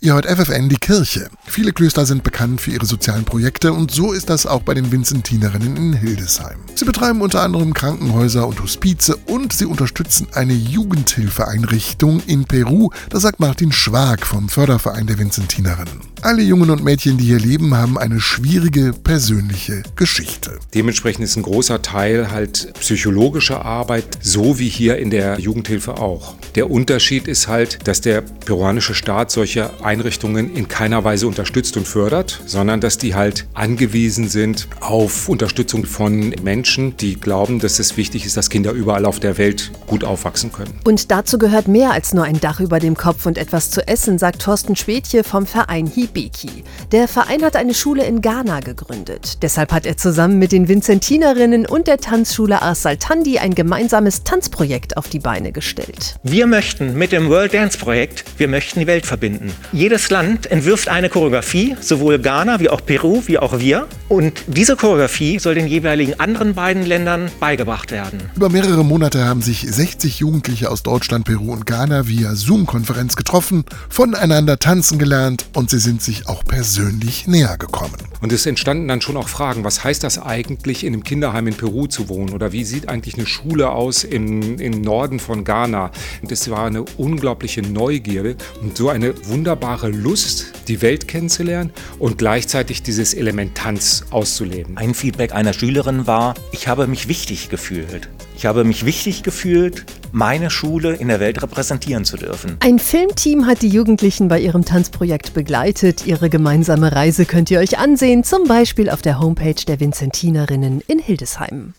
Ihr hört FFN die Kirche. Viele Klöster sind bekannt für ihre sozialen Projekte und so ist das auch bei den Vinzentinerinnen in Hildesheim. Sie betreiben unter anderem Krankenhäuser und Hospize und sie unterstützen eine Jugendhilfeeinrichtung in Peru, das sagt Martin Schwag vom Förderverein der Vinzentinerinnen. Alle Jungen und Mädchen, die hier leben, haben eine schwierige persönliche Geschichte. Dementsprechend ist ein großer Teil halt psychologische Arbeit, so wie hier in der Jugendhilfe auch. Der Unterschied ist halt, dass der peruanische Staat solche Einrichtungen in keiner Weise unterstützt und fördert, sondern dass die halt angewiesen sind auf Unterstützung von Menschen, die glauben, dass es wichtig ist, dass Kinder überall auf der Welt gut aufwachsen können. Und dazu gehört mehr als nur ein Dach über dem Kopf und etwas zu essen, sagt Thorsten Schwedje vom Verein Hibiki. Der Verein hat eine Schule in Ghana gegründet. Deshalb hat er zusammen mit den Vinzentinerinnen und der Tanzschule Ars Saltandi ein gemeinsames Tanzprojekt auf die Beine gestellt. Wir möchten mit dem World Dance Projekt, wir möchten die Welt verbinden. Jedes Land entwirft eine Choreografie, sowohl Ghana wie auch Peru wie auch wir. Und diese Choreografie soll den jeweiligen anderen beiden Ländern beigebracht werden. Über mehrere Monate haben sich 60 Jugendliche aus Deutschland, Peru und Ghana via Zoom-Konferenz getroffen, voneinander tanzen gelernt und sie sind sich auch persönlich näher gekommen. Und es entstanden dann schon auch Fragen, was heißt das eigentlich, in einem Kinderheim in Peru zu wohnen? Oder wie sieht eigentlich eine Schule aus im, im Norden von Ghana? Und es war eine unglaubliche Neugierde und so eine wunderbare Lust, die Welt kennenzulernen und gleichzeitig dieses Element Tanz auszuleben. Ein Feedback einer Schülerin war, ich habe mich wichtig gefühlt. Ich habe mich wichtig gefühlt, meine Schule in der Welt repräsentieren zu dürfen. Ein Filmteam hat die Jugendlichen bei ihrem Tanzprojekt begleitet. Ihre gemeinsame Reise könnt ihr euch ansehen, zum Beispiel auf der Homepage der Vinzentinerinnen in Hildesheim.